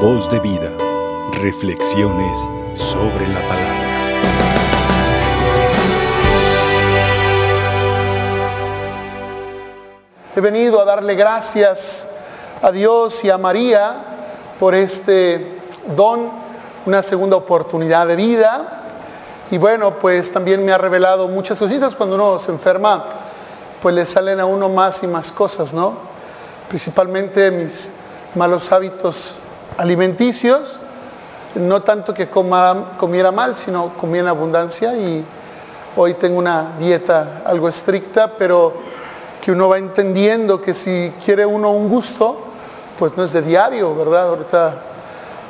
Voz de vida. Reflexiones sobre la palabra. He venido a darle gracias a Dios y a María por este don, una segunda oportunidad de vida. Y bueno, pues también me ha revelado muchas cositas. Cuando uno se enferma, pues le salen a uno más y más cosas, ¿no? Principalmente mis malos hábitos alimenticios, no tanto que comiera mal, sino comía en abundancia y hoy tengo una dieta algo estricta, pero que uno va entendiendo que si quiere uno un gusto, pues no es de diario, ¿verdad? Ahorita,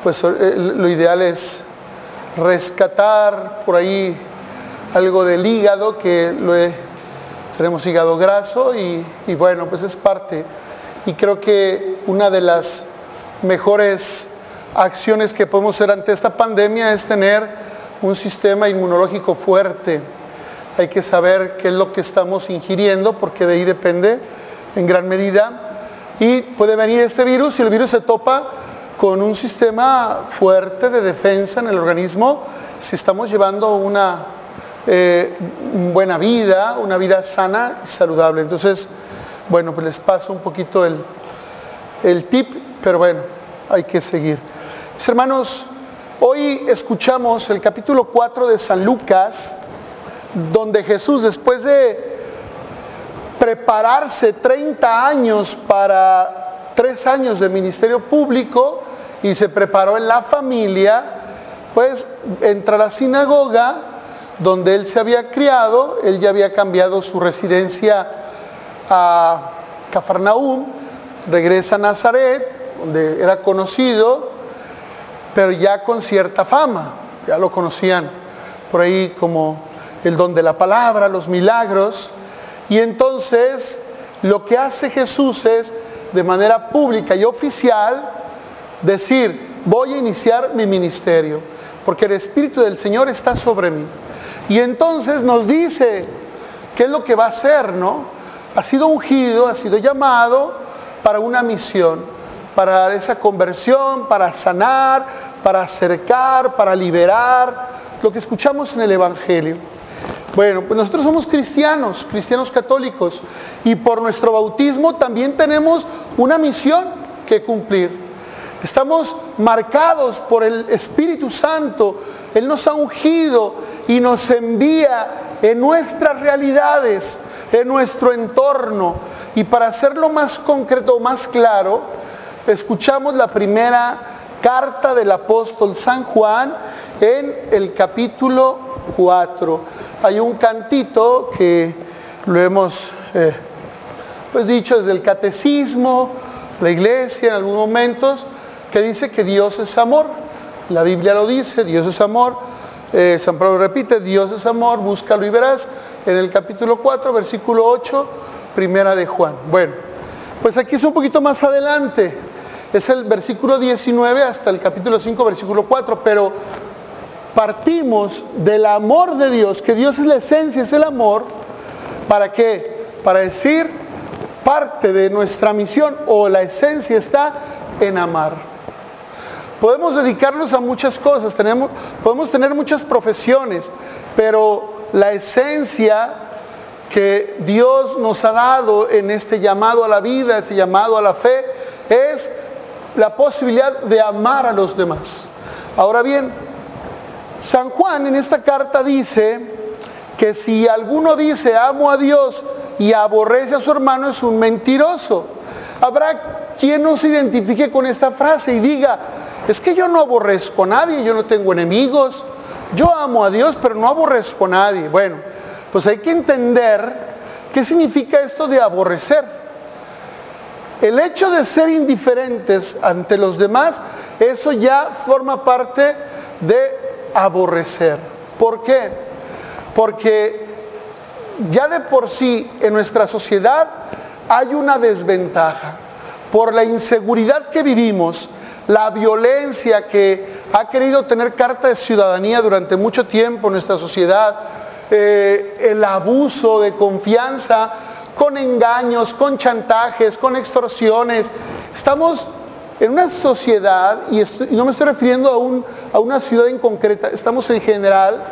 pues eh, lo ideal es rescatar por ahí algo del hígado, que lo tenemos hígado graso y bueno, pues es parte. Y creo que una de las mejores acciones que podemos hacer ante esta pandemia es tener un sistema inmunológico fuerte. Hay que saber qué es lo que estamos ingiriendo porque de ahí depende en gran medida. Y puede venir este virus y el virus se topa con un sistema fuerte de defensa en el organismo si estamos llevando una eh, buena vida, una vida sana y saludable. Entonces, bueno, pues les paso un poquito el, el tip, pero bueno, hay que seguir. Mis hermanos, hoy escuchamos el capítulo 4 de San Lucas, donde Jesús, después de prepararse 30 años para tres años de ministerio público y se preparó en la familia, pues entra a la sinagoga donde él se había criado, él ya había cambiado su residencia a Cafarnaúm, regresa a Nazaret, donde era conocido, pero ya con cierta fama, ya lo conocían por ahí como el don de la palabra, los milagros, y entonces lo que hace Jesús es de manera pública y oficial decir, voy a iniciar mi ministerio, porque el Espíritu del Señor está sobre mí. Y entonces nos dice qué es lo que va a hacer, ¿no? Ha sido ungido, ha sido llamado para una misión para esa conversión, para sanar, para acercar, para liberar, lo que escuchamos en el Evangelio. Bueno, pues nosotros somos cristianos, cristianos católicos, y por nuestro bautismo también tenemos una misión que cumplir. Estamos marcados por el Espíritu Santo. Él nos ha ungido y nos envía en nuestras realidades, en nuestro entorno. Y para hacerlo más concreto, más claro, escuchamos la primera carta del apóstol San Juan en el capítulo 4. Hay un cantito que lo hemos eh, pues dicho desde el catecismo, la iglesia en algunos momentos, que dice que Dios es amor. La Biblia lo dice, Dios es amor. Eh, San Pablo repite, Dios es amor, búscalo y verás. En el capítulo 4, versículo 8, primera de Juan. Bueno, pues aquí es un poquito más adelante es el versículo 19 hasta el capítulo 5, versículo 4, pero partimos del amor de Dios, que Dios es la esencia, es el amor, ¿para qué? Para decir parte de nuestra misión o la esencia está en amar. Podemos dedicarnos a muchas cosas, tenemos, podemos tener muchas profesiones, pero la esencia que Dios nos ha dado en este llamado a la vida, este llamado a la fe, es la posibilidad de amar a los demás. Ahora bien, San Juan en esta carta dice que si alguno dice amo a Dios y aborrece a su hermano es un mentiroso. Habrá quien no se identifique con esta frase y diga, es que yo no aborrezco a nadie, yo no tengo enemigos, yo amo a Dios pero no aborrezco a nadie. Bueno, pues hay que entender qué significa esto de aborrecer. El hecho de ser indiferentes ante los demás, eso ya forma parte de aborrecer. ¿Por qué? Porque ya de por sí en nuestra sociedad hay una desventaja. Por la inseguridad que vivimos, la violencia que ha querido tener carta de ciudadanía durante mucho tiempo en nuestra sociedad, eh, el abuso de confianza con engaños, con chantajes, con extorsiones. Estamos en una sociedad, y, no me estoy refiriendo a, un, a una ciudad en concreta, estamos en general,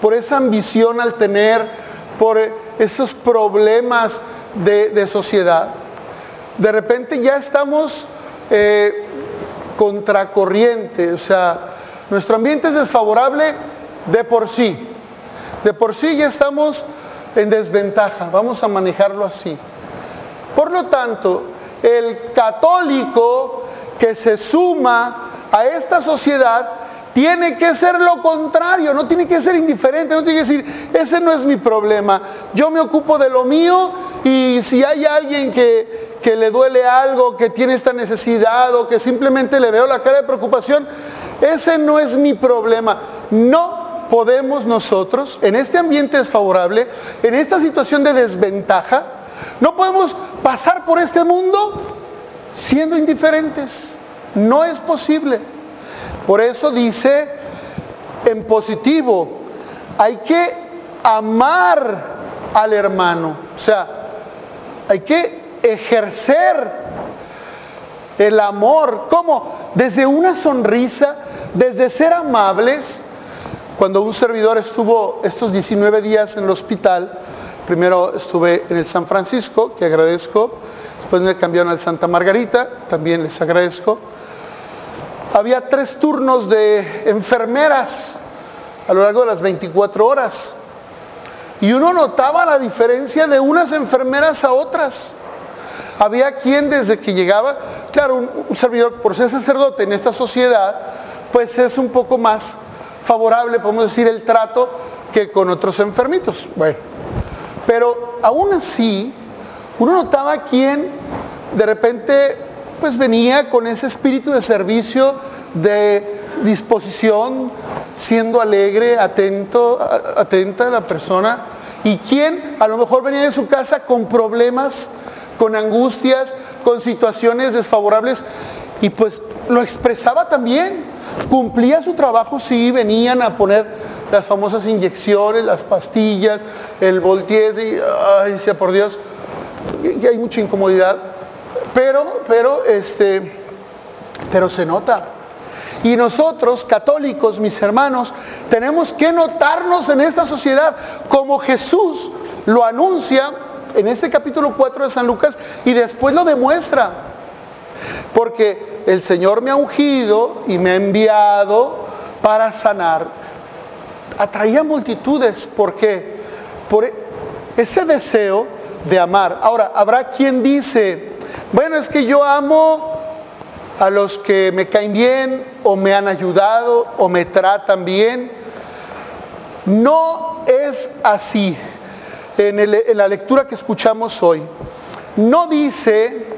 por esa ambición al tener, por esos problemas de, sociedad, de repente ya estamos eh, contracorriente, o sea, nuestro ambiente es desfavorable de por sí, de por sí ya estamos en desventaja, vamos a manejarlo así. Por lo tanto, el católico que se suma a esta sociedad tiene que ser lo contrario, no tiene que ser indiferente, no tiene que decir, ese no es mi problema, yo me ocupo de lo mío y si hay alguien que, que le duele algo, que tiene esta necesidad o que simplemente le veo la cara de preocupación, ese no es mi problema. No podemos nosotros, en este ambiente desfavorable, en esta situación de desventaja, no podemos pasar por este mundo siendo indiferentes. No es posible. Por eso dice en positivo, hay que amar al hermano. O sea, hay que ejercer el amor. ¿Cómo? Desde una sonrisa, desde ser amables. Cuando un servidor estuvo estos 19 días en el hospital, primero estuve en el San Francisco, que agradezco, después me cambiaron al Santa Margarita, también les agradezco había tres turnos de enfermeras a lo largo de las 24 horas. Y uno notaba la diferencia de unas enfermeras a otras. Había quien desde que llegaba, claro, un, servidor por ser sacerdote en esta sociedad, pues es un poco más favorable, podemos decir, el trato que con otros enfermitos. Bueno, pero aún así, uno notaba quien de repente pues venía con ese espíritu de servicio, de disposición, siendo alegre, atento, atenta a la persona. Y quien a lo mejor venía de su casa con problemas, con angustias, con situaciones desfavorables, y pues lo expresaba también. Cumplía su trabajo, sí, venían a poner las famosas inyecciones, las pastillas, el voltiez, y, ay, decía por Dios, y hay mucha incomodidad pero, pero, este, pero se nota. Y nosotros, católicos, mis hermanos, tenemos que notarnos en esta sociedad como Jesús lo anuncia en este capítulo 4 de San Lucas y después lo demuestra. Porque el Señor me ha ungido y me ha enviado para sanar. Atraía multitudes. ¿Por qué? Por ese deseo de amar. Ahora, habrá quien dice, bueno, es que yo amo a los que me caen bien o me han ayudado o me tratan bien. No es así en, la lectura que escuchamos hoy. No dice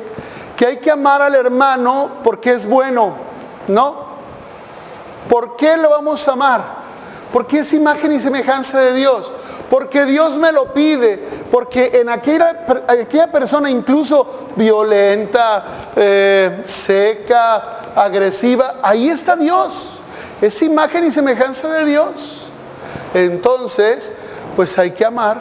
que hay que amar al hermano porque es bueno, ¿no? ¿Por qué lo vamos a amar? Porque es imagen y semejanza de Dios porque Dios me lo pide, porque en aquella, persona incluso violenta, eh, seca, agresiva, ahí está Dios, es imagen y semejanza de Dios. Entonces, pues hay que amar,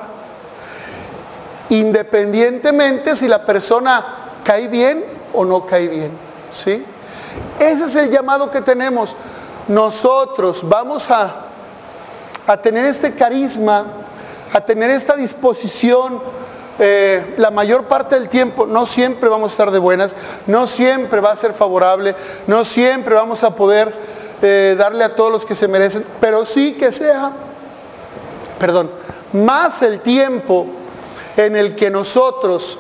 independientemente si la persona cae bien o no cae bien, ¿sí? Ese es el llamado que tenemos. Nosotros vamos a, a tener este carisma a tener esta disposición eh, la mayor parte del tiempo. No siempre vamos a estar de buenas, no siempre va a ser favorable, no siempre vamos a poder eh, darle a todos los que se merecen, pero sí que sea, perdón, más el tiempo en el que nosotros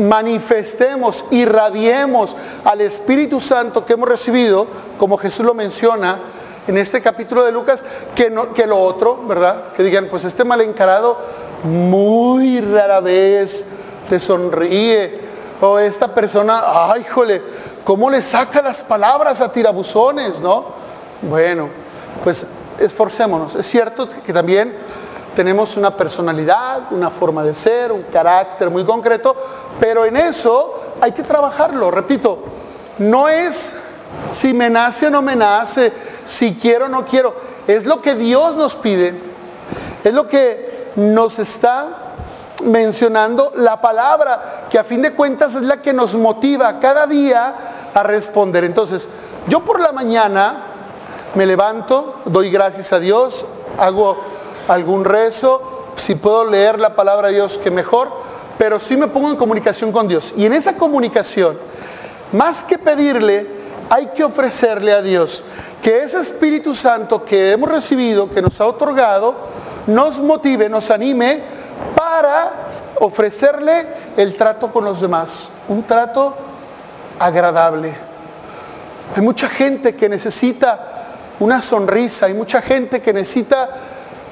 manifestemos, irradiemos al Espíritu Santo que hemos recibido, como Jesús lo menciona, en este capítulo de Lucas que, no, que lo otro, ¿verdad? Que digan, pues este mal encarado muy rara vez te sonríe. O esta persona, ay, jole, ¿cómo le saca las palabras a tirabuzones, no? Bueno, pues esforcémonos. Es cierto que también tenemos una personalidad, una forma de ser, un carácter muy concreto, pero en eso hay que trabajarlo. Repito, no es si me nace o no me nace, si quiero o no quiero. Es lo que Dios nos pide. Es lo que nos está mencionando la palabra, que a fin de cuentas es la que nos motiva cada día a responder. Entonces, yo por la mañana me levanto, doy gracias a Dios, hago algún rezo, si puedo leer la palabra de Dios, que mejor, pero sí me pongo en comunicación con Dios. Y en esa comunicación, más que pedirle, hay que ofrecerle a Dios que ese Espíritu Santo que hemos recibido, que nos ha otorgado, nos motive, nos anime para ofrecerle el trato con los demás, un trato agradable. Hay mucha gente que necesita una sonrisa, hay mucha gente que necesita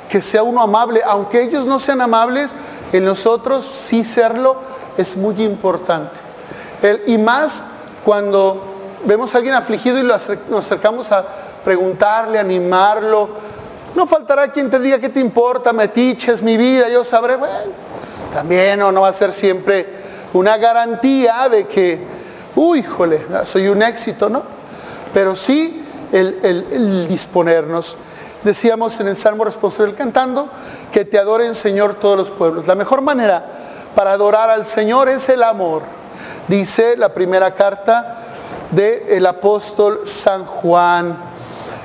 que sea uno amable, aunque ellos no sean amables, en nosotros sí serlo es muy importante. y más cuando vemos a alguien afligido y nos acercamos a preguntarle, animarlo. No faltará quien te diga qué te importa, metiches mi vida, yo sabré, bueno, también no, no va a ser siempre una garantía de que, uy, híjole, soy un éxito, ¿no? Pero sí el, el disponernos. Decíamos en el Salmo responsorial cantando, que te adoren Señor todos los pueblos. La mejor manera para adorar al Señor es el amor. Dice la primera carta del apóstol San Juan.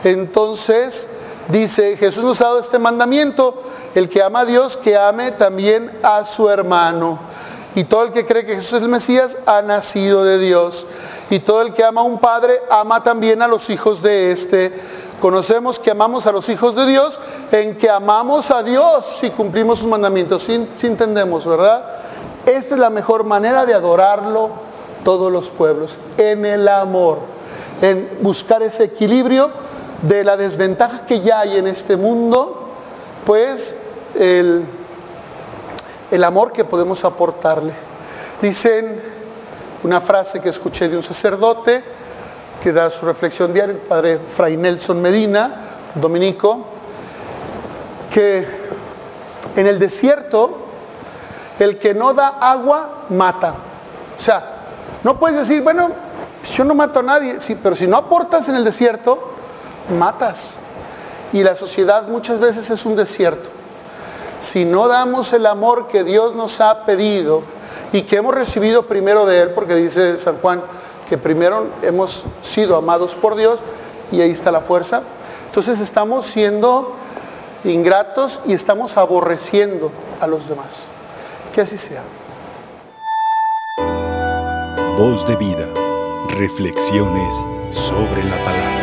Entonces, dice, Jesús nos ha dado este mandamiento, el que ama a Dios, que ame también a su hermano. Y todo el que cree que Jesús es el Mesías ha nacido de Dios. Y todo el que ama a un padre ama también a los hijos de éste. Conocemos que amamos a los hijos de Dios en que amamos a Dios si cumplimos sus mandamientos. Si, entendemos, ¿verdad? Esta es la mejor manera de adorarlo todos los pueblos, en el amor, en buscar ese equilibrio de la desventaja que ya hay en este mundo, pues el, el amor que podemos aportarle. Dicen una frase que escuché de un sacerdote que da su reflexión diaria, el padre Fray Nelson Medina, dominico, que en el desierto el que no da agua mata. O sea, no puedes decir, bueno, yo no mato a nadie, sí, pero si no aportas en el desierto, matas. Y la sociedad muchas veces es un desierto. Si no damos el amor que Dios nos ha pedido y que hemos recibido primero de Él, porque dice San Juan que primero hemos sido amados por Dios y ahí está la fuerza, entonces estamos siendo ingratos y estamos aborreciendo a los demás. Que así sea. Voz de vida. Reflexiones sobre la palabra.